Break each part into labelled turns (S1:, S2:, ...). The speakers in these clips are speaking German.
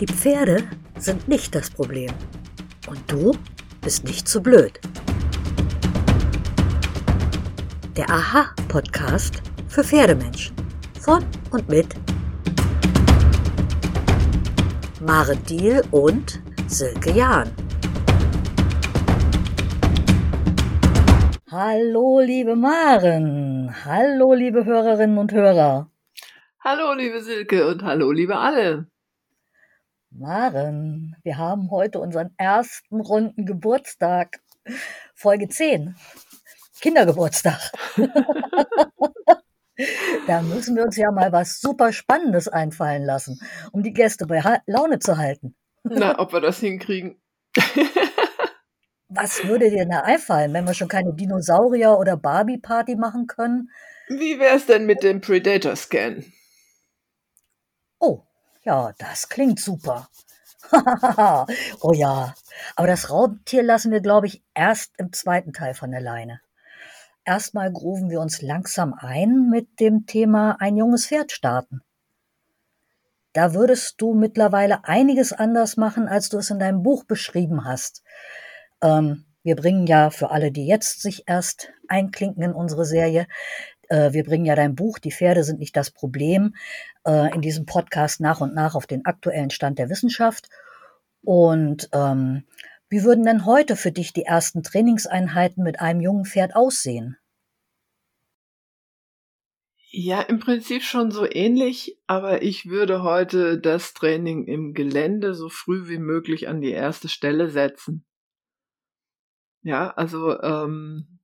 S1: Die Pferde sind nicht das Problem. Und du bist nicht zu blöd. Der Aha-Podcast für Pferdemenschen. Von und mit Mare Diel und Silke Jahn. Hallo, liebe Maren. Hallo, liebe Hörerinnen und Hörer.
S2: Hallo, liebe Silke und hallo, liebe alle.
S1: Maren, wir haben heute unseren ersten runden Geburtstag. Folge 10. Kindergeburtstag. da müssen wir uns ja mal was super Spannendes einfallen lassen, um die Gäste bei Laune zu halten.
S2: Na, ob wir das hinkriegen.
S1: was würde dir da einfallen, wenn wir schon keine Dinosaurier- oder Barbie-Party machen können?
S2: Wie wär's denn mit dem Predator-Scan?
S1: Oh, ja, das klingt super. oh ja, aber das Raubtier lassen wir, glaube ich, erst im zweiten Teil von der Leine. Erstmal grufen wir uns langsam ein mit dem Thema ein junges Pferd starten. Da würdest du mittlerweile einiges anders machen, als du es in deinem Buch beschrieben hast. Ähm, wir bringen ja für alle, die jetzt sich erst einklinken in unsere Serie, äh, wir bringen ja dein Buch, die Pferde sind nicht das Problem, äh, in diesem Podcast nach und nach auf den aktuellen Stand der Wissenschaft. Und ähm, wie würden denn heute für dich die ersten Trainingseinheiten mit einem jungen Pferd aussehen?
S2: Ja, im Prinzip schon so ähnlich, aber ich würde heute das Training im Gelände so früh wie möglich an die erste Stelle setzen. Ja, also ähm,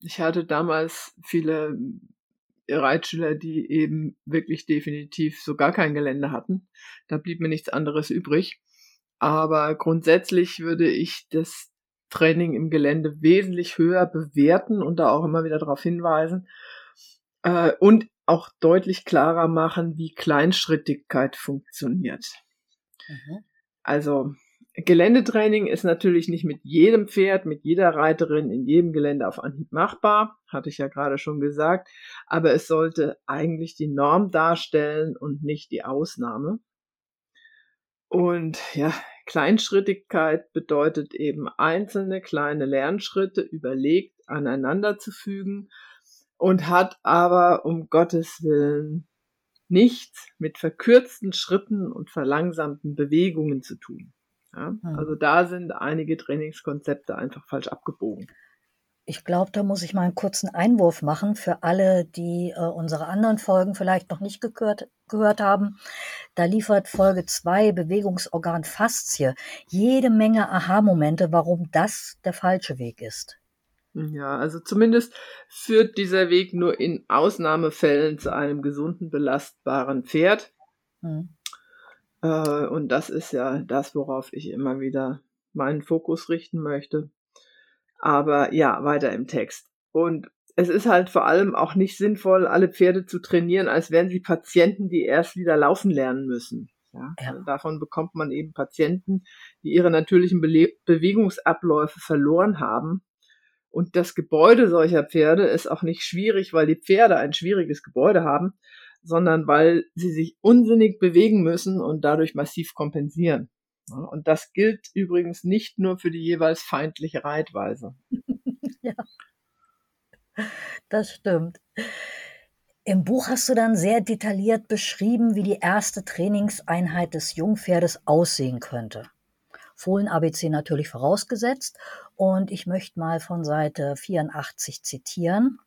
S2: ich hatte damals viele Reitschüler, die eben wirklich definitiv so gar kein Gelände hatten. Da blieb mir nichts anderes übrig. Aber grundsätzlich würde ich das Training im Gelände wesentlich höher bewerten und da auch immer wieder darauf hinweisen äh, und auch deutlich klarer machen, wie Kleinschrittigkeit funktioniert. Mhm. Also Geländetraining ist natürlich nicht mit jedem Pferd, mit jeder Reiterin in jedem Gelände auf Anhieb machbar, hatte ich ja gerade schon gesagt, aber es sollte eigentlich die Norm darstellen und nicht die Ausnahme. Und ja, Kleinschrittigkeit bedeutet eben einzelne kleine Lernschritte überlegt aneinander zu fügen und hat aber um Gottes Willen nichts mit verkürzten Schritten und verlangsamten Bewegungen zu tun. Ja? Hm. Also da sind einige Trainingskonzepte einfach falsch abgebogen.
S1: Ich glaube, da muss ich mal einen kurzen Einwurf machen für alle, die äh, unsere anderen Folgen vielleicht noch nicht gehört, gehört haben. Da liefert Folge 2 Bewegungsorgan Faszie jede Menge Aha-Momente, warum das der falsche Weg ist.
S2: Ja, also zumindest führt dieser Weg nur in Ausnahmefällen zu einem gesunden, belastbaren Pferd. Hm. Äh, und das ist ja das, worauf ich immer wieder meinen Fokus richten möchte. Aber ja, weiter im Text. Und es ist halt vor allem auch nicht sinnvoll, alle Pferde zu trainieren, als wären sie Patienten, die erst wieder laufen lernen müssen. Ja, ja. Also davon bekommt man eben Patienten, die ihre natürlichen Be Bewegungsabläufe verloren haben. Und das Gebäude solcher Pferde ist auch nicht schwierig, weil die Pferde ein schwieriges Gebäude haben, sondern weil sie sich unsinnig bewegen müssen und dadurch massiv kompensieren. Und das gilt übrigens nicht nur für die jeweils feindliche Reitweise. ja,
S1: das stimmt. Im Buch hast du dann sehr detailliert beschrieben, wie die erste Trainingseinheit des Jungpferdes aussehen könnte. Fohlen ABC natürlich vorausgesetzt. Und ich möchte mal von Seite 84 zitieren.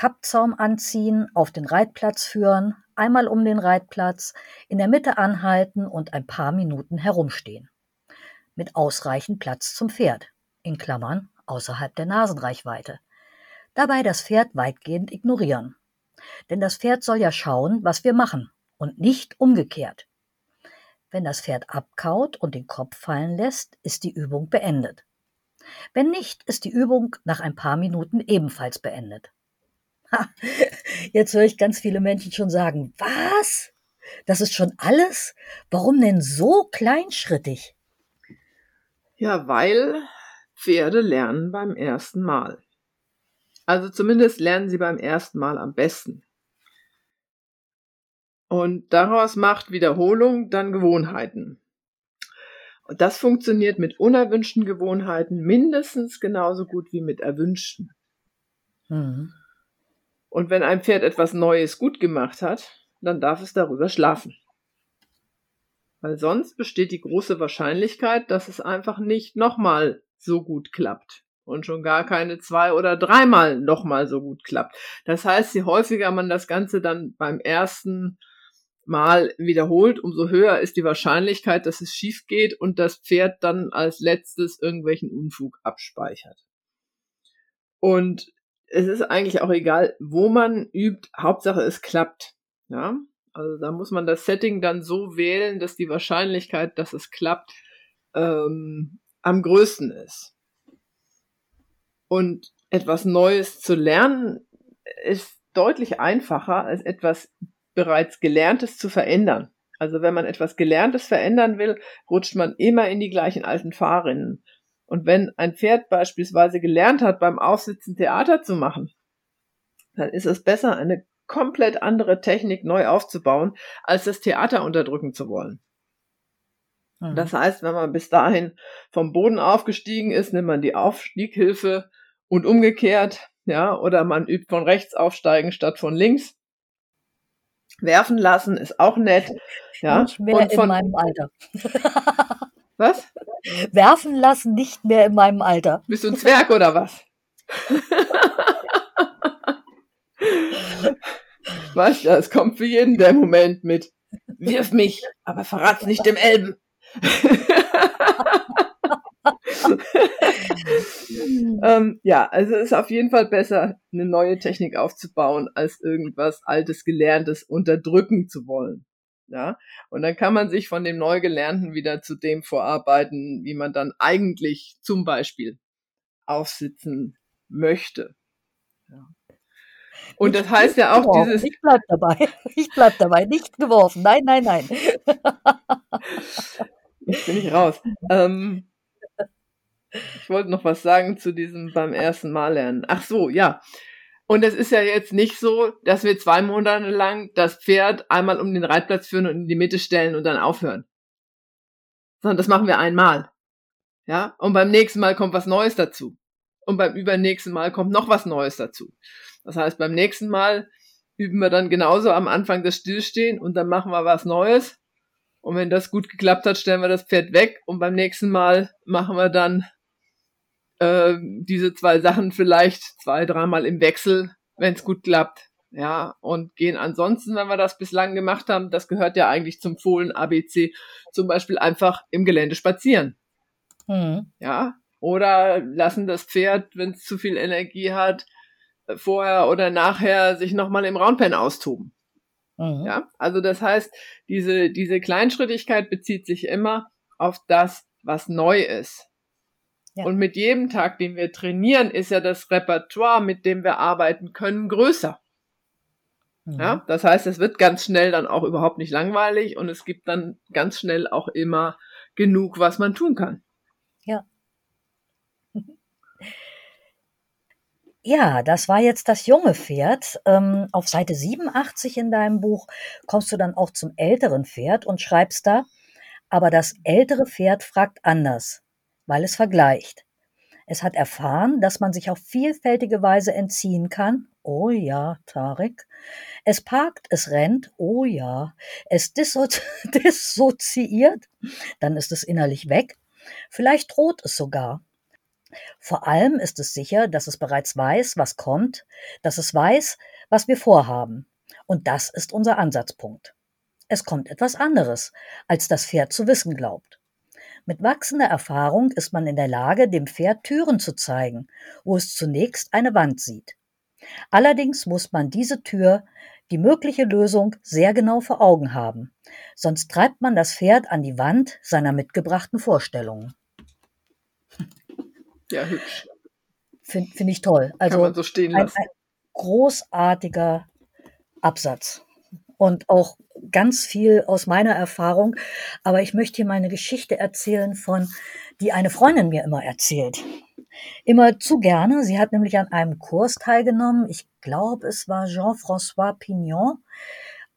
S1: Kappzaum anziehen, auf den Reitplatz führen, einmal um den Reitplatz, in der Mitte anhalten und ein paar Minuten herumstehen. Mit ausreichend Platz zum Pferd, in Klammern außerhalb der Nasenreichweite. Dabei das Pferd weitgehend ignorieren. Denn das Pferd soll ja schauen, was wir machen und nicht umgekehrt. Wenn das Pferd abkaut und den Kopf fallen lässt, ist die Übung beendet. Wenn nicht, ist die Übung nach ein paar Minuten ebenfalls beendet. Jetzt höre ich ganz viele Menschen schon sagen, was? Das ist schon alles? Warum denn so kleinschrittig?
S2: Ja, weil Pferde lernen beim ersten Mal. Also zumindest lernen sie beim ersten Mal am besten. Und daraus macht Wiederholung dann Gewohnheiten. Und das funktioniert mit unerwünschten Gewohnheiten mindestens genauso gut wie mit erwünschten. Mhm. Und wenn ein Pferd etwas Neues gut gemacht hat, dann darf es darüber schlafen. Weil sonst besteht die große Wahrscheinlichkeit, dass es einfach nicht nochmal so gut klappt. Und schon gar keine zwei oder dreimal nochmal so gut klappt. Das heißt, je häufiger man das Ganze dann beim ersten Mal wiederholt, umso höher ist die Wahrscheinlichkeit, dass es schief geht und das Pferd dann als letztes irgendwelchen Unfug abspeichert. Und es ist eigentlich auch egal, wo man übt, Hauptsache es klappt. Ja, also da muss man das Setting dann so wählen, dass die Wahrscheinlichkeit, dass es klappt, ähm, am größten ist. Und etwas Neues zu lernen ist deutlich einfacher als etwas bereits Gelerntes zu verändern. Also wenn man etwas Gelerntes verändern will, rutscht man immer in die gleichen alten Fahrrinnen. Und wenn ein Pferd beispielsweise gelernt hat, beim Aufsitzen Theater zu machen, dann ist es besser, eine komplett andere Technik neu aufzubauen, als das Theater unterdrücken zu wollen. Mhm. Das heißt, wenn man bis dahin vom Boden aufgestiegen ist, nimmt man die Aufstieghilfe und umgekehrt, ja, oder man übt von rechts aufsteigen statt von links werfen lassen ist auch nett. Ja,
S1: und von, in meinem Alter.
S2: was?
S1: Werfen lassen nicht mehr in meinem Alter.
S2: Bist du ein Zwerg oder was? ja, es kommt für jeden der Moment mit. Wirf mich, aber verrat's nicht dem Elben. ähm, ja, also es ist auf jeden Fall besser, eine neue Technik aufzubauen, als irgendwas Altes, Gelerntes unterdrücken zu wollen. Ja, und dann kann man sich von dem Neugelernten wieder zu dem vorarbeiten, wie man dann eigentlich zum Beispiel aufsitzen möchte. Ja. Und das heißt ja auch
S1: geworfen.
S2: dieses.
S1: Ich bleib dabei. Ich bleib dabei. Nicht geworfen. Nein, nein, nein.
S2: Jetzt bin ich raus. Ähm, ich wollte noch was sagen zu diesem beim ersten Mal lernen. Ach so, ja. Und es ist ja jetzt nicht so, dass wir zwei Monate lang das Pferd einmal um den Reitplatz führen und in die Mitte stellen und dann aufhören. Sondern das machen wir einmal. Ja? Und beim nächsten Mal kommt was Neues dazu. Und beim übernächsten Mal kommt noch was Neues dazu. Das heißt, beim nächsten Mal üben wir dann genauso am Anfang das Stillstehen und dann machen wir was Neues. Und wenn das gut geklappt hat, stellen wir das Pferd weg und beim nächsten Mal machen wir dann äh, diese zwei Sachen vielleicht zwei, dreimal im Wechsel, wenn es gut klappt. Ja, und gehen ansonsten, wenn wir das bislang gemacht haben, das gehört ja eigentlich zum Fohlen ABC, zum Beispiel einfach im Gelände spazieren. Mhm. Ja, oder lassen das Pferd, wenn es zu viel Energie hat, vorher oder nachher sich nochmal im Roundpen austoben. Mhm. Ja, also das heißt, diese, diese Kleinschrittigkeit bezieht sich immer auf das, was neu ist. Ja. Und mit jedem Tag, den wir trainieren, ist ja das Repertoire, mit dem wir arbeiten können, größer. Mhm. Ja, das heißt, es wird ganz schnell dann auch überhaupt nicht langweilig und es gibt dann ganz schnell auch immer genug, was man tun kann.
S1: Ja. Ja, das war jetzt das junge Pferd. Ähm, auf Seite 87 in deinem Buch kommst du dann auch zum älteren Pferd und schreibst da, aber das ältere Pferd fragt anders weil es vergleicht. Es hat erfahren, dass man sich auf vielfältige Weise entziehen kann. Oh ja, Tarek. Es parkt, es rennt. Oh ja. Es dissoziiert. Dann ist es innerlich weg. Vielleicht droht es sogar. Vor allem ist es sicher, dass es bereits weiß, was kommt, dass es weiß, was wir vorhaben. Und das ist unser Ansatzpunkt. Es kommt etwas anderes, als das Pferd zu wissen glaubt. Mit wachsender Erfahrung ist man in der Lage, dem Pferd Türen zu zeigen, wo es zunächst eine Wand sieht. Allerdings muss man diese Tür, die mögliche Lösung, sehr genau vor Augen haben, sonst treibt man das Pferd an die Wand seiner mitgebrachten Vorstellungen.
S2: Ja, hübsch.
S1: Finde find ich toll. Also
S2: Kann man so stehen lassen.
S1: Ein, ein großartiger Absatz und auch ganz viel aus meiner Erfahrung. Aber ich möchte hier mal eine Geschichte erzählen von, die eine Freundin mir immer erzählt. Immer zu gerne. Sie hat nämlich an einem Kurs teilgenommen. Ich glaube, es war Jean-François Pignon.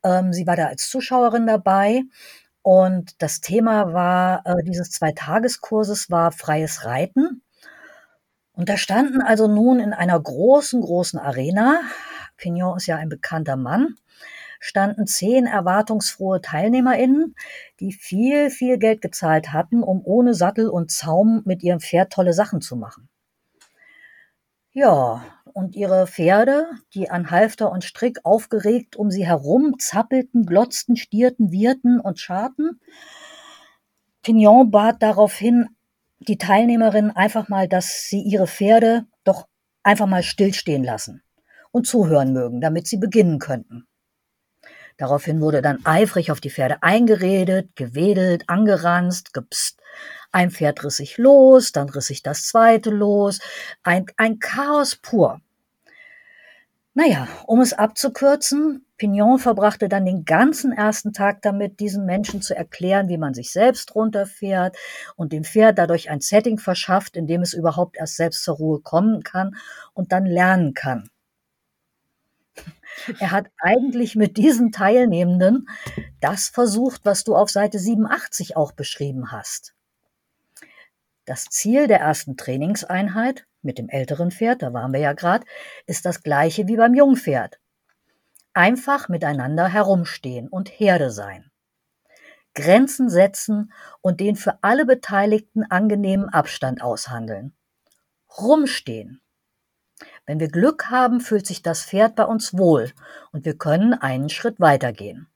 S1: Ähm, sie war da als Zuschauerin dabei und das Thema war äh, dieses Zweitageskurses war freies Reiten. Und da standen also nun in einer großen, großen Arena, Pignon ist ja ein bekannter Mann, standen zehn erwartungsfrohe TeilnehmerInnen, die viel, viel Geld gezahlt hatten, um ohne Sattel und Zaum mit ihrem Pferd tolle Sachen zu machen. Ja, und ihre Pferde, die an Halfter und Strick aufgeregt um sie herum zappelten, glotzten, stierten, wirten und scharten. Pignon bat daraufhin die Teilnehmerin einfach mal, dass sie ihre Pferde doch einfach mal stillstehen lassen und zuhören mögen, damit sie beginnen könnten. Daraufhin wurde dann eifrig auf die Pferde eingeredet, gewedelt, angeranzt, gepst. Ein Pferd riss sich los, dann riss sich das zweite los. Ein, ein Chaos pur. Naja, um es abzukürzen, Pignon verbrachte dann den ganzen ersten Tag damit, diesen Menschen zu erklären, wie man sich selbst runterfährt und dem Pferd dadurch ein Setting verschafft, in dem es überhaupt erst selbst zur Ruhe kommen kann und dann lernen kann. Er hat eigentlich mit diesen Teilnehmenden das versucht, was du auf Seite 87 auch beschrieben hast. Das Ziel der ersten Trainingseinheit mit dem älteren Pferd, da waren wir ja gerade, ist das gleiche wie beim Jungpferd. Einfach miteinander herumstehen und Herde sein. Grenzen setzen und den für alle Beteiligten angenehmen Abstand aushandeln. Rumstehen. Wenn wir Glück haben, fühlt sich das Pferd bei uns wohl und wir können einen Schritt weitergehen.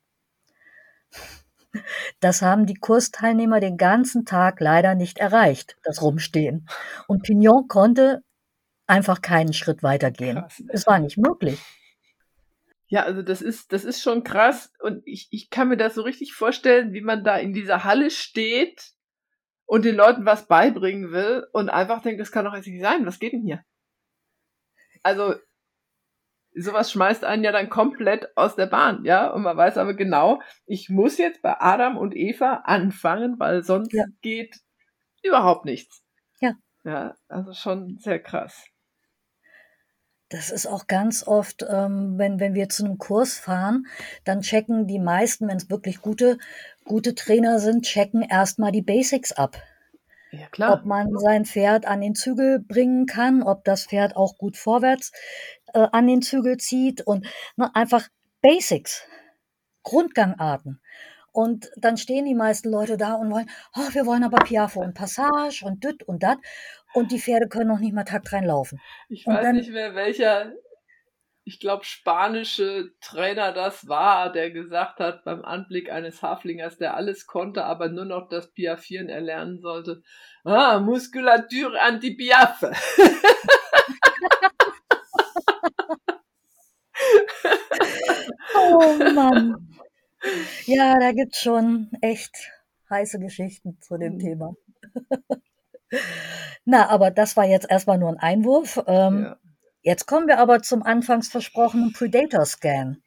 S1: Das haben die Kursteilnehmer den ganzen Tag leider nicht erreicht, das Rumstehen. Und Pignon konnte einfach keinen Schritt weitergehen. Krass. Es war nicht möglich.
S2: Ja, also das ist, das ist schon krass und ich, ich kann mir das so richtig vorstellen, wie man da in dieser Halle steht und den Leuten was beibringen will und einfach denkt, das kann doch jetzt nicht sein, was geht denn hier? Also sowas schmeißt einen ja dann komplett aus der Bahn, ja. Und man weiß aber genau, ich muss jetzt bei Adam und Eva anfangen, weil sonst ja. geht überhaupt nichts.
S1: Ja.
S2: Ja, also schon sehr krass.
S1: Das ist auch ganz oft, ähm, wenn, wenn wir zu einem Kurs fahren, dann checken die meisten, wenn es wirklich gute, gute Trainer sind, checken erstmal die Basics ab.
S2: Ja, klar.
S1: Ob man sein Pferd an den Zügel bringen kann, ob das Pferd auch gut vorwärts äh, an den Zügel zieht und ne, einfach Basics, Grundgangarten. Und dann stehen die meisten Leute da und wollen, oh, wir wollen aber Piafo und Passage und düt und dat. Und die Pferde können noch nicht mal Takt reinlaufen.
S2: Ich weiß dann, nicht mehr, welcher ich glaube, spanische Trainer das war, der gesagt hat, beim Anblick eines Haflingers, der alles konnte, aber nur noch das Piafieren erlernen sollte. Ah, Muskulatur anti-Piaffe.
S1: oh Mann. Ja, da gibt's schon echt heiße Geschichten zu dem mhm. Thema. Na, aber das war jetzt erstmal nur ein Einwurf. Ähm, ja. Jetzt kommen wir aber zum anfangs versprochenen Predator-Scan.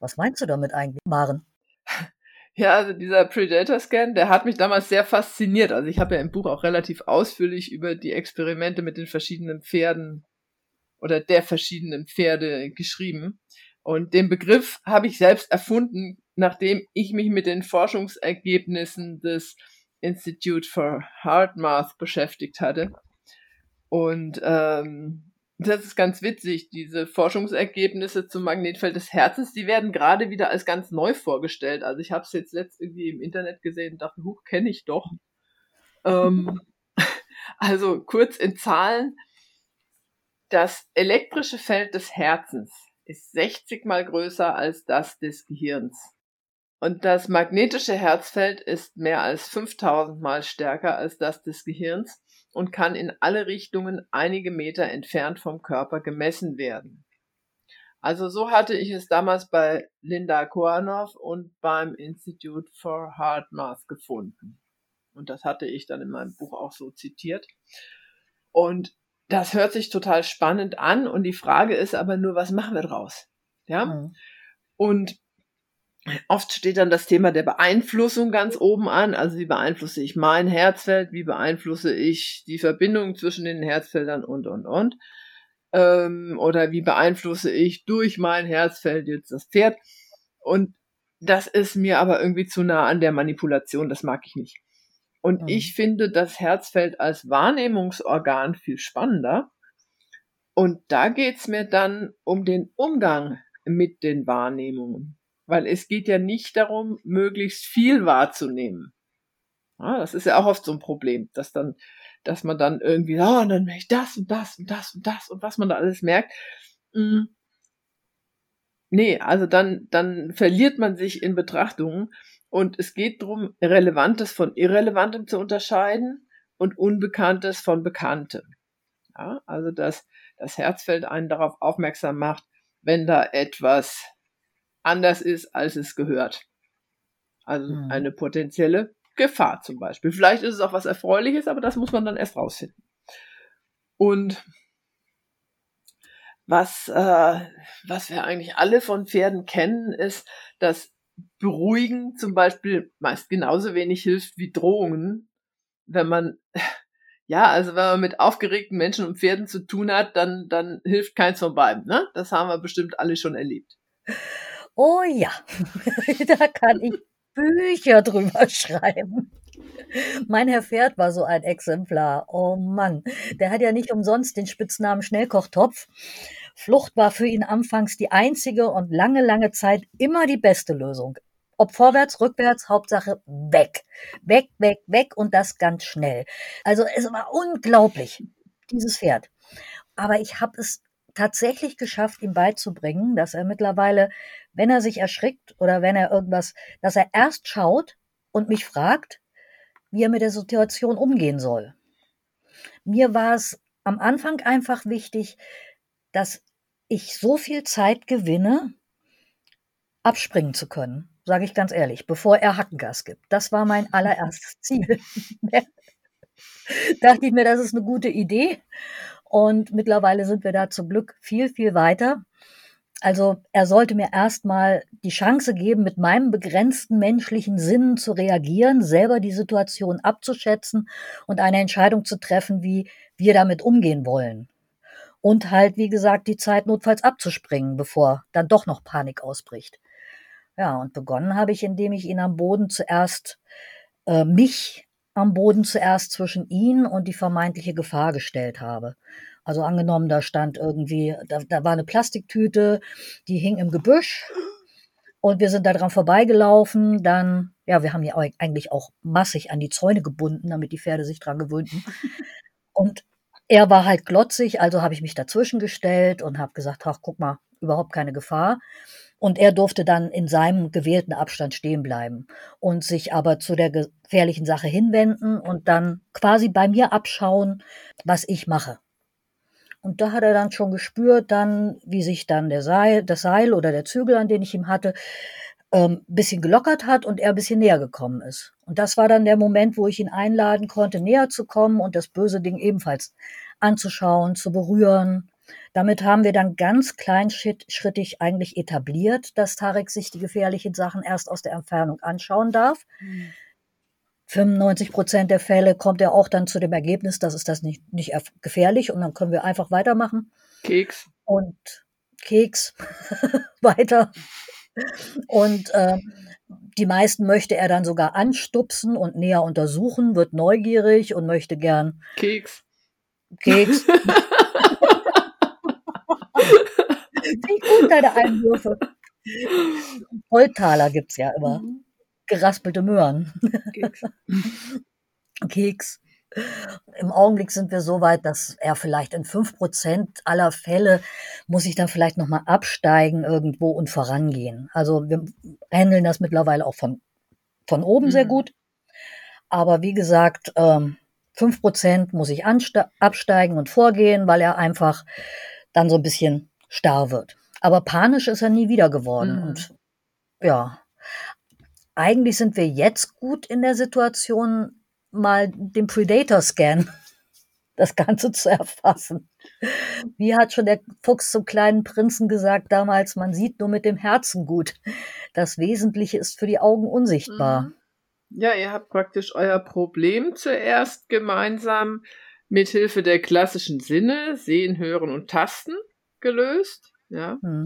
S1: Was meinst du damit eigentlich, Maren?
S2: Ja, also dieser Predator-Scan, der hat mich damals sehr fasziniert. Also ich habe ja im Buch auch relativ ausführlich über die Experimente mit den verschiedenen Pferden oder der verschiedenen Pferde geschrieben. Und den Begriff habe ich selbst erfunden, nachdem ich mich mit den Forschungsergebnissen des Institute for Heart Math beschäftigt hatte. Und ähm, das ist ganz witzig, diese Forschungsergebnisse zum Magnetfeld des Herzens, die werden gerade wieder als ganz neu vorgestellt. Also ich habe es jetzt letzt irgendwie im Internet gesehen und dachte, huch, kenne ich doch. Ähm, also kurz in Zahlen, das elektrische Feld des Herzens ist 60 mal größer als das des Gehirns. Und das magnetische Herzfeld ist mehr als 5000 mal stärker als das des Gehirns und kann in alle Richtungen einige Meter entfernt vom Körper gemessen werden. Also so hatte ich es damals bei Linda Kornow und beim Institute for Heart Math gefunden. Und das hatte ich dann in meinem Buch auch so zitiert. Und das hört sich total spannend an und die Frage ist aber nur, was machen wir draus? Ja? Mhm. Und Oft steht dann das Thema der Beeinflussung ganz oben an. Also wie beeinflusse ich mein Herzfeld, wie beeinflusse ich die Verbindung zwischen den Herzfeldern und, und, und. Ähm, oder wie beeinflusse ich durch mein Herzfeld jetzt das Pferd. Und das ist mir aber irgendwie zu nah an der Manipulation, das mag ich nicht. Und mhm. ich finde das Herzfeld als Wahrnehmungsorgan viel spannender. Und da geht's mir dann um den Umgang mit den Wahrnehmungen. Weil es geht ja nicht darum, möglichst viel wahrzunehmen. Ja, das ist ja auch oft so ein Problem, dass dann, dass man dann irgendwie, oh, und dann merke ich das und das und das und das und was man da alles merkt. Mm. Nee, also dann, dann verliert man sich in Betrachtungen und es geht darum, Relevantes von Irrelevantem zu unterscheiden und Unbekanntes von Bekanntem. Ja, also dass das Herzfeld einen darauf aufmerksam macht, wenn da etwas anders ist, als es gehört. Also mhm. eine potenzielle Gefahr zum Beispiel. Vielleicht ist es auch was Erfreuliches, aber das muss man dann erst rausfinden. Und was, äh, was wir eigentlich alle von Pferden kennen, ist, dass Beruhigen zum Beispiel meist genauso wenig hilft wie Drohungen. Wenn man, ja, also wenn man mit aufgeregten Menschen und Pferden zu tun hat, dann, dann hilft keins von beiden. Ne? Das haben wir bestimmt alle schon erlebt.
S1: Oh ja, da kann ich Bücher drüber schreiben. Mein Herr Pferd war so ein Exemplar. Oh Mann, der hat ja nicht umsonst den Spitznamen Schnellkochtopf. Flucht war für ihn anfangs die einzige und lange, lange Zeit immer die beste Lösung. Ob vorwärts, rückwärts, Hauptsache weg. Weg, weg, weg und das ganz schnell. Also es war unglaublich, dieses Pferd. Aber ich habe es tatsächlich geschafft, ihm beizubringen, dass er mittlerweile, wenn er sich erschrickt oder wenn er irgendwas, dass er erst schaut und mich fragt, wie er mit der Situation umgehen soll. Mir war es am Anfang einfach wichtig, dass ich so viel Zeit gewinne, abspringen zu können, sage ich ganz ehrlich, bevor er Hackengas gibt. Das war mein allererstes Ziel. Dachte ich mir, das ist eine gute Idee. Und mittlerweile sind wir da zum Glück viel, viel weiter. Also er sollte mir erstmal die Chance geben, mit meinem begrenzten menschlichen Sinnen zu reagieren, selber die Situation abzuschätzen und eine Entscheidung zu treffen, wie wir damit umgehen wollen. Und halt, wie gesagt, die Zeit notfalls abzuspringen, bevor dann doch noch Panik ausbricht. Ja, und begonnen habe ich, indem ich ihn am Boden zuerst, äh, mich am Boden zuerst zwischen ihn und die vermeintliche Gefahr gestellt habe. Also angenommen, da stand irgendwie, da, da war eine Plastiktüte, die hing im Gebüsch und wir sind da dran vorbeigelaufen. Dann, ja, wir haben ja eigentlich auch massig an die Zäune gebunden, damit die Pferde sich dran gewöhnten. Und er war halt glotzig, also habe ich mich dazwischen gestellt und habe gesagt, ach, guck mal, überhaupt keine Gefahr. Und er durfte dann in seinem gewählten Abstand stehen bleiben und sich aber zu der gefährlichen Sache hinwenden und dann quasi bei mir abschauen, was ich mache. Und da hat er dann schon gespürt, dann, wie sich dann der Seil, das Seil oder der Zügel, an den ich ihm hatte, ähm, bisschen gelockert hat und er ein bisschen näher gekommen ist. Und das war dann der Moment, wo ich ihn einladen konnte, näher zu kommen und das böse Ding ebenfalls anzuschauen, zu berühren, damit haben wir dann ganz kleinschrittig eigentlich etabliert, dass Tarek sich die gefährlichen Sachen erst aus der Entfernung anschauen darf. Mhm. 95 Prozent der Fälle kommt er auch dann zu dem Ergebnis, dass es das nicht, nicht gefährlich und dann können wir einfach weitermachen.
S2: Keks.
S1: Und Keks weiter. Und äh, die meisten möchte er dann sogar anstupsen und näher untersuchen, wird neugierig und möchte gern
S2: Keks.
S1: Keks. Wie gut, deine Einwürfe. Volltaler gibt es ja immer. Mhm. Geraspelte Möhren. Keks. Keks. Im Augenblick sind wir so weit, dass er vielleicht in 5% aller Fälle muss ich dann vielleicht nochmal absteigen irgendwo und vorangehen. Also wir handeln das mittlerweile auch von, von oben mhm. sehr gut. Aber wie gesagt, ähm, 5% muss ich absteigen und vorgehen, weil er einfach dann so ein bisschen starr wird. Aber panisch ist er nie wieder geworden. Mhm. Und ja, eigentlich sind wir jetzt gut in der Situation, mal den Predator-Scan, das Ganze zu erfassen. Wie hat schon der Fuchs zum kleinen Prinzen gesagt damals, man sieht nur mit dem Herzen gut. Das Wesentliche ist für die Augen unsichtbar. Mhm.
S2: Ja, ihr habt praktisch euer Problem zuerst gemeinsam mit Hilfe der klassischen Sinne, sehen, hören und tasten gelöst. Ja. Mhm.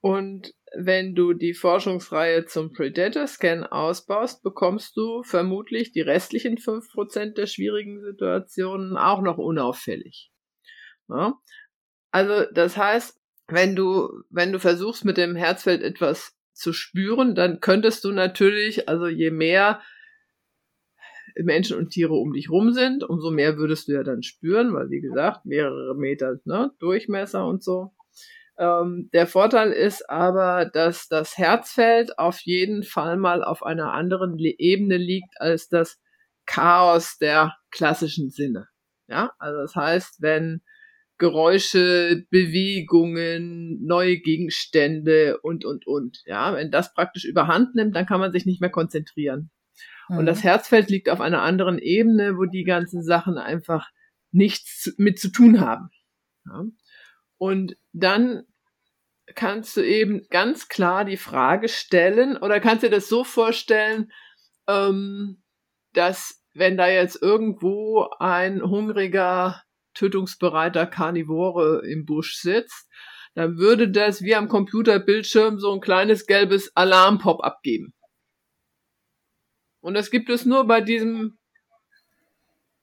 S2: Und wenn du die Forschungsreihe zum Predator Scan ausbaust, bekommst du vermutlich die restlichen 5% der schwierigen Situationen auch noch unauffällig. Ja? Also, das heißt, wenn du, wenn du versuchst, mit dem Herzfeld etwas zu spüren, dann könntest du natürlich, also je mehr Menschen und Tiere um dich rum sind, umso mehr würdest du ja dann spüren, weil wie gesagt, mehrere Meter ne, Durchmesser und so. Ähm, der Vorteil ist aber, dass das Herzfeld auf jeden Fall mal auf einer anderen Ebene liegt als das Chaos der klassischen Sinne. Ja, also das heißt, wenn Geräusche, Bewegungen, neue Gegenstände und, und, und. Ja, wenn das praktisch überhand nimmt, dann kann man sich nicht mehr konzentrieren. Mhm. Und das mhm. Herzfeld liegt auf einer anderen Ebene, wo die ganzen Sachen einfach nichts mit zu tun haben. Ja. Und dann kannst du eben ganz klar die Frage stellen oder kannst dir das so vorstellen, ähm, dass wenn da jetzt irgendwo ein hungriger tötungsbereiter Karnivore im Busch sitzt, dann würde das wie am Computerbildschirm so ein kleines gelbes Alarmpop abgeben. Und das gibt es nur bei diesem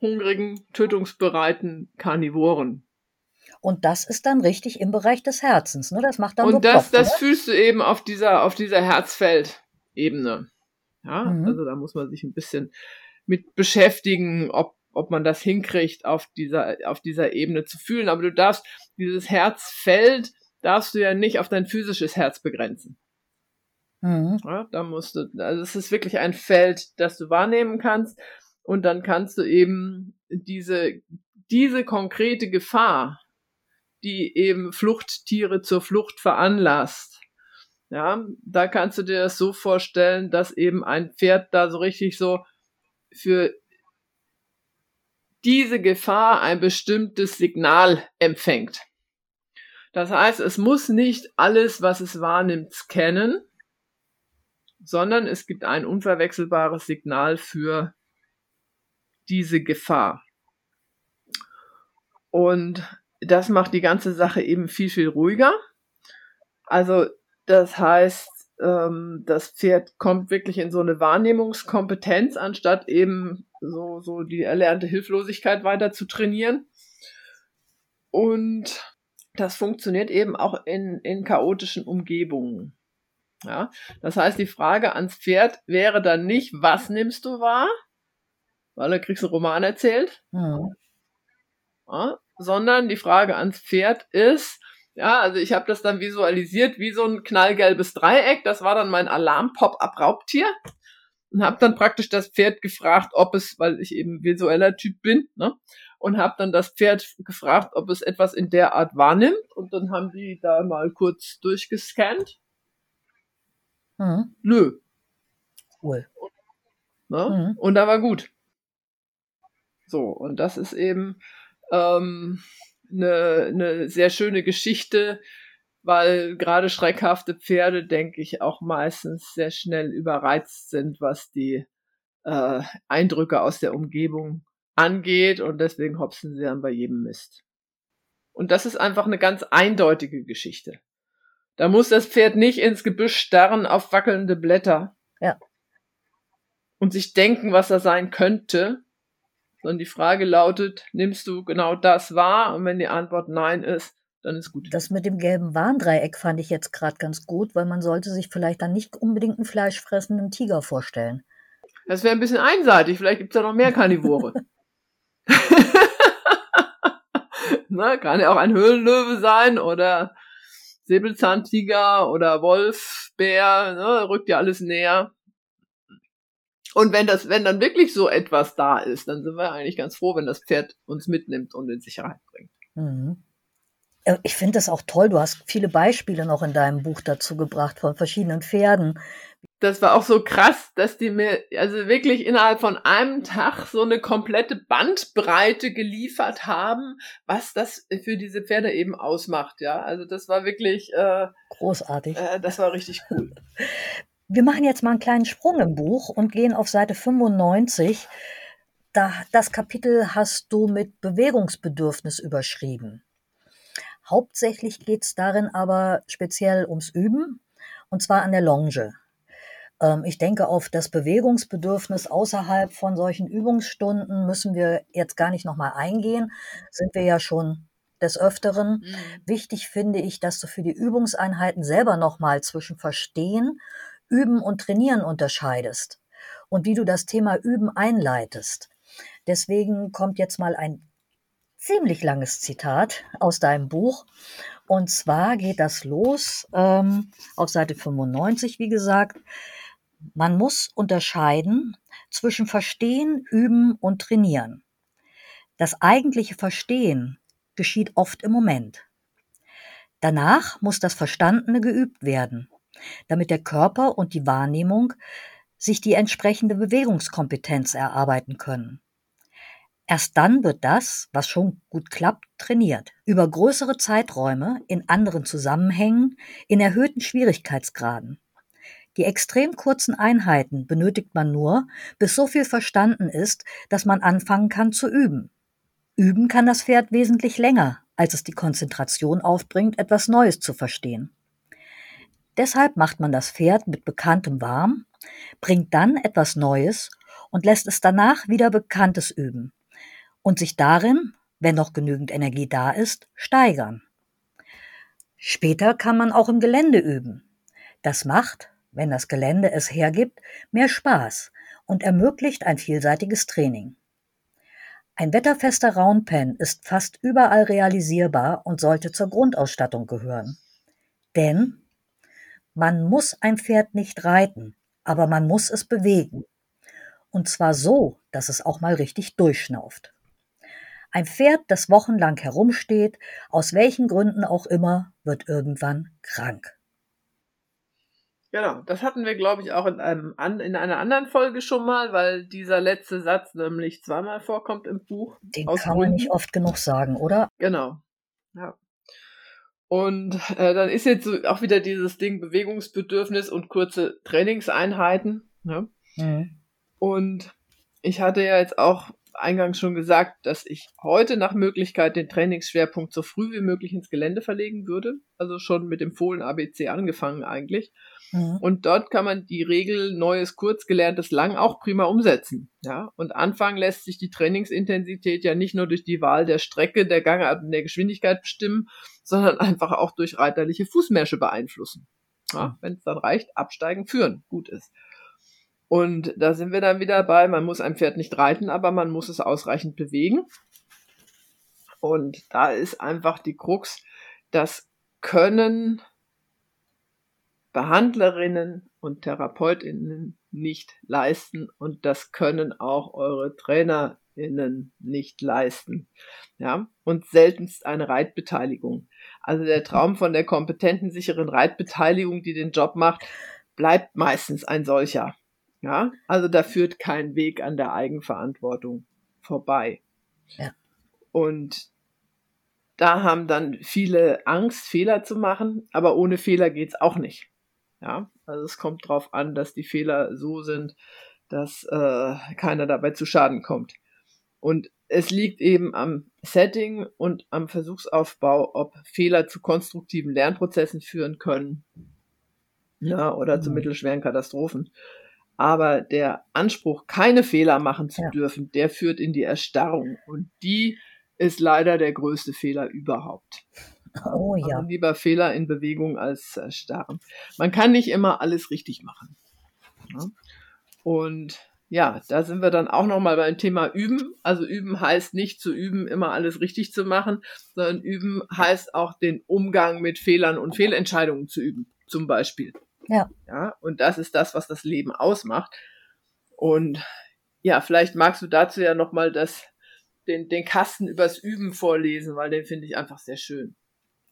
S2: hungrigen, tötungsbereiten Karnivoren.
S1: Und das ist dann richtig im Bereich des Herzens, ne? Das macht dann
S2: Und
S1: so
S2: das,
S1: Plopf,
S2: das fühlst du eben auf dieser, auf dieser Herzfeldebene. Ja, mhm. also da muss man sich ein bisschen mit beschäftigen, ob ob man das hinkriegt, auf dieser, auf dieser Ebene zu fühlen. Aber du darfst dieses Herzfeld, darfst du ja nicht auf dein physisches Herz begrenzen. Mhm. Ja, da musst du, also es ist wirklich ein Feld, das du wahrnehmen kannst. Und dann kannst du eben diese, diese konkrete Gefahr, die eben Fluchttiere zur Flucht veranlasst, ja, da kannst du dir das so vorstellen, dass eben ein Pferd da so richtig so für diese Gefahr ein bestimmtes Signal empfängt. Das heißt, es muss nicht alles, was es wahrnimmt, scannen, sondern es gibt ein unverwechselbares Signal für diese Gefahr. Und das macht die ganze Sache eben viel, viel ruhiger. Also das heißt, ähm, das Pferd kommt wirklich in so eine Wahrnehmungskompetenz, anstatt eben so, so die erlernte Hilflosigkeit weiter zu trainieren. Und das funktioniert eben auch in, in chaotischen Umgebungen. Ja, das heißt, die Frage ans Pferd wäre dann nicht, was nimmst du wahr? Weil da kriegst du einen Roman erzählt. Mhm. Ja, sondern die Frage ans Pferd ist, ja, also ich habe das dann visualisiert wie so ein knallgelbes Dreieck. Das war dann mein Alarm-Pop-Up-Raubtier und habe dann praktisch das Pferd gefragt, ob es, weil ich eben visueller Typ bin, ne, und habe dann das Pferd gefragt, ob es etwas in der Art wahrnimmt. Und dann haben die da mal kurz durchgescannt. Mhm. Nö. Cool. Ne? Mhm. Und da war gut. So, und das ist eben ähm, eine, eine sehr schöne Geschichte, weil gerade schreckhafte Pferde, denke ich, auch meistens sehr schnell überreizt sind, was die äh, Eindrücke aus der Umgebung angeht und deswegen hopsen sie dann bei jedem Mist. Und das ist einfach eine ganz eindeutige Geschichte. Da muss das Pferd nicht ins Gebüsch starren auf wackelnde Blätter. Ja. Und sich denken, was er sein könnte, sondern die Frage lautet, nimmst du genau das wahr? Und wenn die Antwort nein ist, dann ist gut.
S1: Das mit dem gelben Warndreieck fand ich jetzt gerade ganz gut, weil man sollte sich vielleicht dann nicht unbedingt einen fleischfressenden Tiger vorstellen.
S2: Das wäre ein bisschen einseitig, vielleicht gibt es ja noch mehr Karnivore. ne, kann ja auch ein Höhlenlöwe sein oder Säbelzahntiger oder Wolf, Bär, ne, rückt ja alles näher. Und wenn das, wenn dann wirklich so etwas da ist, dann sind wir eigentlich ganz froh, wenn das Pferd uns mitnimmt und in Sicherheit bringt. Mhm.
S1: Äh, ich finde das auch toll. Du hast viele Beispiele noch in deinem Buch dazu gebracht von verschiedenen Pferden.
S2: Das war auch so krass, dass die mir also wirklich innerhalb von einem Tag so eine komplette Bandbreite geliefert haben, was das für diese Pferde eben ausmacht. Ja, also das war wirklich äh,
S1: großartig.
S2: Äh, das war richtig cool.
S1: Wir machen jetzt mal einen kleinen Sprung im Buch und gehen auf Seite 95. Da, das Kapitel hast du mit Bewegungsbedürfnis überschrieben. Hauptsächlich geht es darin aber speziell ums Üben und zwar an der Longe. Ähm, ich denke, auf das Bewegungsbedürfnis außerhalb von solchen Übungsstunden müssen wir jetzt gar nicht nochmal eingehen. Sind wir ja schon des Öfteren. Mhm. Wichtig finde ich, dass du für die Übungseinheiten selber nochmal zwischen Verstehen, Üben und Trainieren unterscheidest und wie du das Thema Üben einleitest. Deswegen kommt jetzt mal ein ziemlich langes Zitat aus deinem Buch. Und zwar geht das los ähm, auf Seite 95, wie gesagt. Man muss unterscheiden zwischen Verstehen, Üben und Trainieren. Das eigentliche Verstehen geschieht oft im Moment. Danach muss das Verstandene geübt werden, damit der Körper und die Wahrnehmung sich die entsprechende Bewegungskompetenz erarbeiten können. Erst dann wird das, was schon gut klappt, trainiert. Über größere Zeiträume, in anderen Zusammenhängen, in erhöhten Schwierigkeitsgraden. Die extrem kurzen Einheiten benötigt man nur, bis so viel verstanden ist, dass man anfangen kann zu üben. Üben kann das Pferd wesentlich länger, als es die Konzentration aufbringt, etwas Neues zu verstehen. Deshalb macht man das Pferd mit Bekanntem warm, bringt dann etwas Neues und lässt es danach wieder Bekanntes üben und sich darin, wenn noch genügend Energie da ist, steigern. Später kann man auch im Gelände üben. Das macht, wenn das Gelände es hergibt, mehr Spaß und ermöglicht ein vielseitiges Training. Ein wetterfester Roundpen ist fast überall realisierbar und sollte zur Grundausstattung gehören. Denn man muss ein Pferd nicht reiten, aber man muss es bewegen. Und zwar so, dass es auch mal richtig durchschnauft. Ein Pferd, das wochenlang herumsteht, aus welchen Gründen auch immer, wird irgendwann krank.
S2: Genau, das hatten wir, glaube ich, auch in, einem, in einer anderen Folge schon mal, weil dieser letzte Satz nämlich zweimal vorkommt im Buch.
S1: Den kann man nicht oft genug sagen, oder?
S2: Genau. Ja. Und äh, dann ist jetzt so auch wieder dieses Ding Bewegungsbedürfnis und kurze Trainingseinheiten. Ne? Mhm. Und ich hatte ja jetzt auch eingangs schon gesagt, dass ich heute nach Möglichkeit den Trainingsschwerpunkt so früh wie möglich ins Gelände verlegen würde. Also schon mit dem Fohlen ABC angefangen eigentlich. Mhm. Und dort kann man die Regel Neues kurz, gelerntes lang auch prima umsetzen. Ja, und anfangen lässt sich die Trainingsintensität ja nicht nur durch die Wahl der Strecke, der Gangart und der Geschwindigkeit bestimmen, sondern einfach auch durch reiterliche Fußmärsche beeinflussen. Ja, Wenn es dann reicht, absteigen, führen, gut ist. Und da sind wir dann wieder bei, man muss ein Pferd nicht reiten, aber man muss es ausreichend bewegen. Und da ist einfach die Krux, das können Behandlerinnen und Therapeutinnen nicht leisten und das können auch eure Trainerinnen nicht leisten. Ja, und seltenst eine Reitbeteiligung. Also der Traum von der kompetenten, sicheren Reitbeteiligung, die den Job macht, bleibt meistens ein solcher. Ja, also da führt kein Weg an der Eigenverantwortung vorbei. Ja. Und da haben dann viele Angst, Fehler zu machen, aber ohne Fehler geht's auch nicht. Ja, also es kommt darauf an, dass die Fehler so sind, dass äh, keiner dabei zu Schaden kommt. Und es liegt eben am Setting und am Versuchsaufbau, ob Fehler zu konstruktiven Lernprozessen führen können ja, oder zu mhm. mittelschweren Katastrophen. Aber der Anspruch, keine Fehler machen zu ja. dürfen, der führt in die Erstarrung. Und die ist leider der größte Fehler überhaupt. Oh ja. Also lieber Fehler in Bewegung als Erstarren. Man kann nicht immer alles richtig machen. Ja? Und ja, da sind wir dann auch nochmal beim Thema Üben. Also Üben heißt nicht zu üben, immer alles richtig zu machen, sondern Üben heißt auch den Umgang mit Fehlern und Fehlentscheidungen zu üben, zum Beispiel. Ja. Ja, und das ist das, was das Leben ausmacht. Und ja, vielleicht magst du dazu ja nochmal das, den, den Kasten übers Üben vorlesen, weil den finde ich einfach sehr schön.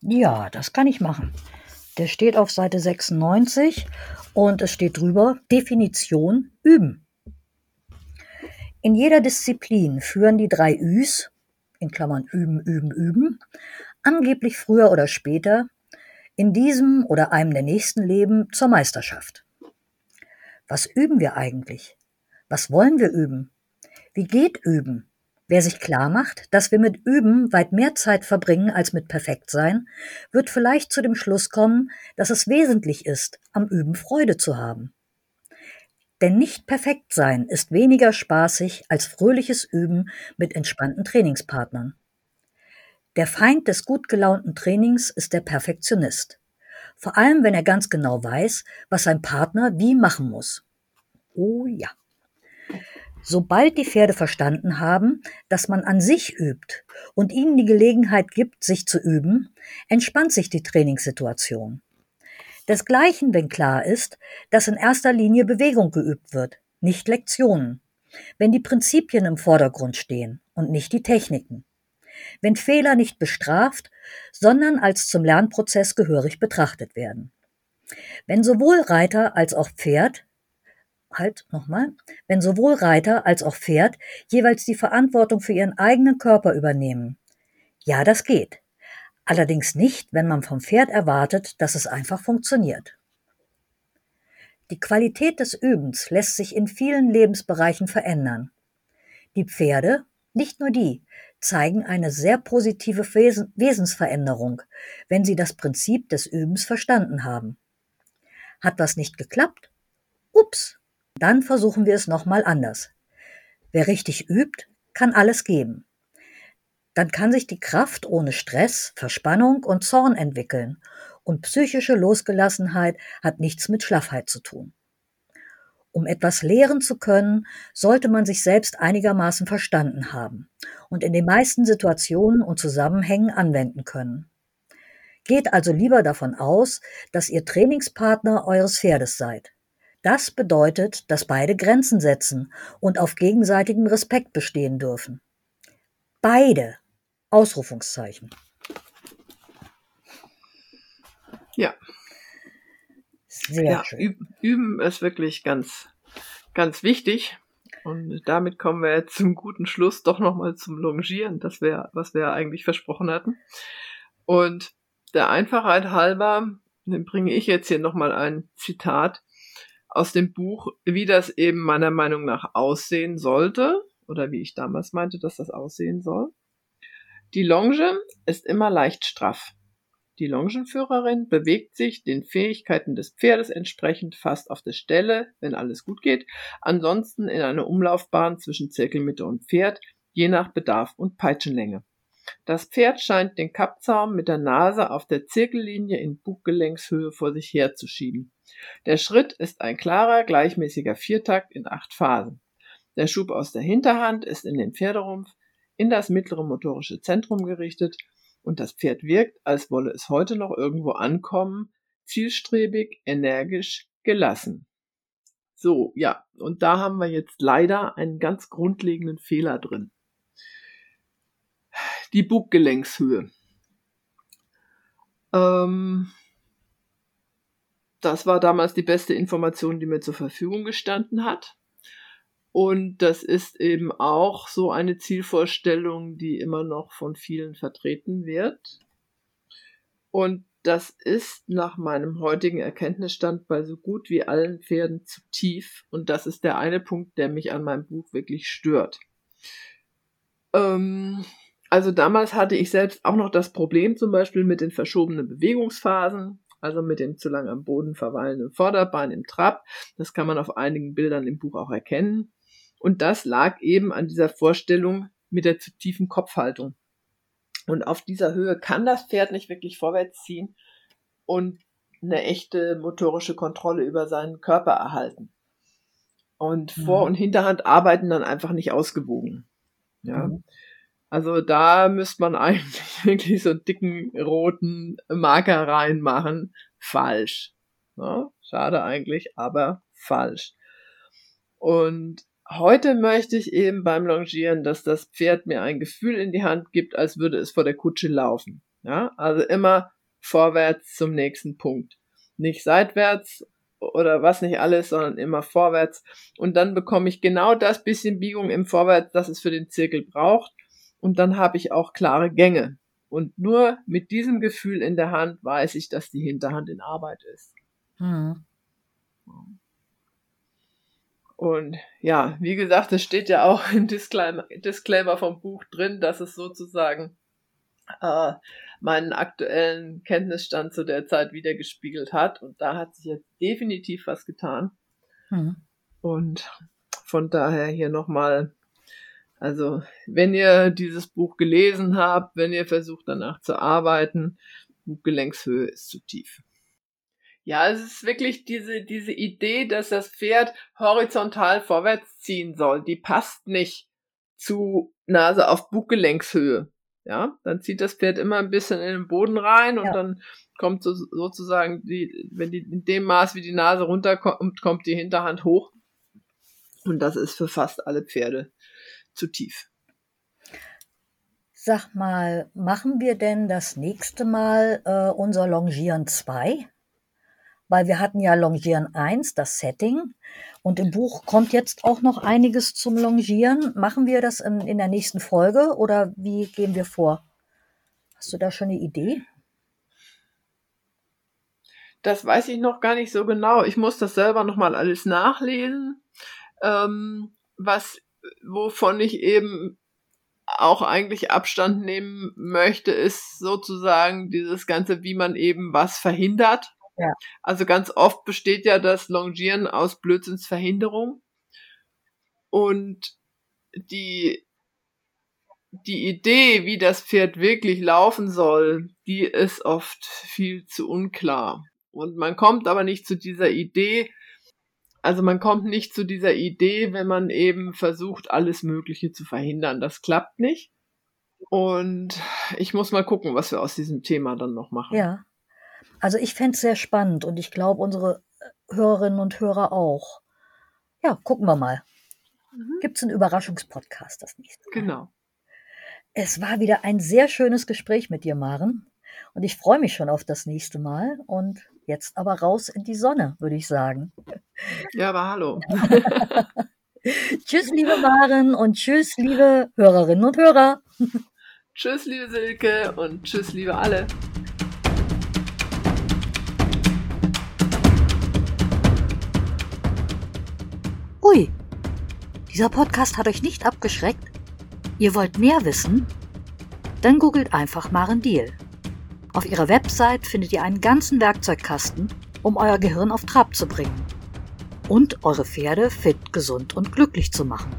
S1: Ja, das kann ich machen. Der steht auf Seite 96 und es steht drüber Definition Üben. In jeder Disziplin führen die drei Üs, in Klammern üben, üben, üben, angeblich früher oder später in diesem oder einem der nächsten Leben zur Meisterschaft. Was üben wir eigentlich? Was wollen wir üben? Wie geht üben? Wer sich klar macht, dass wir mit Üben weit mehr Zeit verbringen als mit Perfektsein, wird vielleicht zu dem Schluss kommen, dass es wesentlich ist, am Üben Freude zu haben. Denn nicht perfekt sein ist weniger spaßig als fröhliches Üben mit entspannten Trainingspartnern. Der Feind des gut gelaunten Trainings ist der Perfektionist. Vor allem, wenn er ganz genau weiß, was sein Partner wie machen muss. Oh ja. Sobald die Pferde verstanden haben, dass man an sich übt und ihnen die Gelegenheit gibt, sich zu üben, entspannt sich die Trainingssituation. Desgleichen, wenn klar ist, dass in erster Linie Bewegung geübt wird, nicht Lektionen, wenn die Prinzipien im Vordergrund stehen und nicht die Techniken, wenn Fehler nicht bestraft, sondern als zum Lernprozess gehörig betrachtet werden, wenn sowohl Reiter als auch Pferd halt nochmal, wenn sowohl Reiter als auch Pferd jeweils die Verantwortung für ihren eigenen Körper übernehmen. Ja, das geht. Allerdings nicht, wenn man vom Pferd erwartet, dass es einfach funktioniert. Die Qualität des Übens lässt sich in vielen Lebensbereichen verändern. Die Pferde, nicht nur die, zeigen eine sehr positive Wesensveränderung, wenn sie das Prinzip des Übens verstanden haben. Hat was nicht geklappt? Ups, dann versuchen wir es nochmal anders. Wer richtig übt, kann alles geben. Dann kann sich die Kraft ohne Stress, Verspannung und Zorn entwickeln und psychische Losgelassenheit hat nichts mit Schlaffheit zu tun. Um etwas lehren zu können, sollte man sich selbst einigermaßen verstanden haben und in den meisten Situationen und Zusammenhängen anwenden können. Geht also lieber davon aus, dass ihr Trainingspartner eures Pferdes seid. Das bedeutet, dass beide Grenzen setzen und auf gegenseitigem Respekt bestehen dürfen. Beide. Ausrufungszeichen.
S2: Ja. Sehr ja, schön. Üben ist wirklich ganz, ganz wichtig. Und damit kommen wir jetzt zum guten Schluss doch nochmal zum Longieren, das wäre, was wir eigentlich versprochen hatten. Und der Einfachheit halber bringe ich jetzt hier nochmal ein Zitat aus dem Buch, wie das eben meiner Meinung nach aussehen sollte, oder wie ich damals meinte, dass das aussehen soll. Die Longe ist immer leicht straff. Die Longenführerin bewegt sich den Fähigkeiten des Pferdes entsprechend fast auf der Stelle, wenn alles gut geht, ansonsten in einer Umlaufbahn zwischen Zirkelmitte und Pferd, je nach Bedarf und Peitschenlänge. Das Pferd scheint den Kappzaum mit der Nase auf der Zirkellinie in Buggelenkshöhe vor sich herzuschieben. Der Schritt ist ein klarer, gleichmäßiger Viertakt in acht Phasen. Der Schub aus der Hinterhand ist in den Pferderumpf, in das mittlere motorische Zentrum gerichtet und das Pferd wirkt, als wolle es heute noch irgendwo ankommen, zielstrebig, energisch, gelassen. So, ja, und da haben wir jetzt leider einen ganz grundlegenden Fehler drin. Die Buggelenkshöhe. Ähm, das war damals die beste Information, die mir zur Verfügung gestanden hat. Und das ist eben auch so eine Zielvorstellung, die immer noch von vielen vertreten wird. Und das ist nach meinem heutigen Erkenntnisstand bei so gut wie allen Pferden zu tief. Und das ist der eine Punkt, der mich an meinem Buch wirklich stört. Ähm, also damals hatte ich selbst auch noch das Problem zum Beispiel mit den verschobenen Bewegungsphasen also mit dem zu lang am Boden verweilenden Vorderbein im Trab. Das kann man auf einigen Bildern im Buch auch erkennen. Und das lag eben an dieser Vorstellung mit der zu tiefen Kopfhaltung. Und auf dieser Höhe kann das Pferd nicht wirklich vorwärts ziehen und eine echte motorische Kontrolle über seinen Körper erhalten. Und Vor- mhm. und Hinterhand arbeiten dann einfach nicht ausgewogen. Ja. Mhm. Also da müsste man eigentlich wirklich so einen dicken roten Marker reinmachen. Falsch. Ja, schade eigentlich, aber falsch. Und heute möchte ich eben beim Longieren, dass das Pferd mir ein Gefühl in die Hand gibt, als würde es vor der Kutsche laufen. Ja, also immer vorwärts zum nächsten Punkt. Nicht seitwärts oder was nicht alles, sondern immer vorwärts. Und dann bekomme ich genau das bisschen Biegung im Vorwärts, das es für den Zirkel braucht und dann habe ich auch klare Gänge. Und nur mit diesem Gefühl in der Hand weiß ich, dass die Hinterhand in Arbeit ist. Mhm. Und ja, wie gesagt, es steht ja auch im Disclaimer, Disclaimer vom Buch drin, dass es sozusagen äh, meinen aktuellen Kenntnisstand zu der Zeit wiedergespiegelt hat. Und da hat sich jetzt definitiv was getan. Mhm. Und von daher hier nochmal, also wenn ihr dieses Buch gelesen habt, wenn ihr versucht danach zu arbeiten, Buchgelenkshöhe ist zu tief. Ja, es ist wirklich diese, diese Idee, dass das Pferd horizontal vorwärts ziehen soll. Die passt nicht zu Nase auf Buchgelenkshöhe. Ja, dann zieht das Pferd immer ein bisschen in den Boden rein und ja. dann kommt so, sozusagen die, wenn die in dem Maß wie die Nase runterkommt, kommt die Hinterhand hoch. Und das ist für fast alle Pferde zu tief.
S1: Sag mal, machen wir denn das nächste Mal äh, unser Longieren 2? Weil wir hatten ja Longieren 1, das Setting. Und im Buch kommt jetzt auch noch einiges zum Longieren. Machen wir das in, in der nächsten Folge oder wie gehen wir vor? Hast du da schon eine Idee?
S2: Das weiß ich noch gar nicht so genau. Ich muss das selber nochmal alles nachlesen. Ähm, was, wovon ich eben auch eigentlich Abstand nehmen möchte, ist sozusagen dieses Ganze, wie man eben was verhindert. Ja. Also ganz oft besteht ja das Longieren aus Blödsinnsverhinderung. Und die, die Idee, wie das Pferd wirklich laufen soll, die ist oft viel zu unklar. Und man kommt aber nicht zu dieser Idee, also man kommt nicht zu dieser Idee, wenn man eben versucht, alles Mögliche zu verhindern. Das klappt nicht. Und ich muss mal gucken, was wir aus diesem Thema dann noch machen.
S1: Ja. Also ich fände es sehr spannend und ich glaube, unsere äh, Hörerinnen und Hörer auch. Ja, gucken wir mal. Mhm. Gibt es einen Überraschungspodcast das nächste
S2: Mal? Genau.
S1: Es war wieder ein sehr schönes Gespräch mit dir, Maren. Und ich freue mich schon auf das nächste Mal. Und jetzt aber raus in die Sonne, würde ich sagen.
S2: Ja, aber hallo.
S1: tschüss, liebe Maren und tschüss, liebe Hörerinnen und Hörer.
S2: tschüss, liebe Silke und tschüss, liebe alle.
S1: Dieser Podcast hat euch nicht abgeschreckt? Ihr wollt mehr wissen? Dann googelt einfach Maren Deal. Auf ihrer Website findet ihr einen ganzen Werkzeugkasten, um euer Gehirn auf Trab zu bringen und eure Pferde fit, gesund und glücklich zu machen.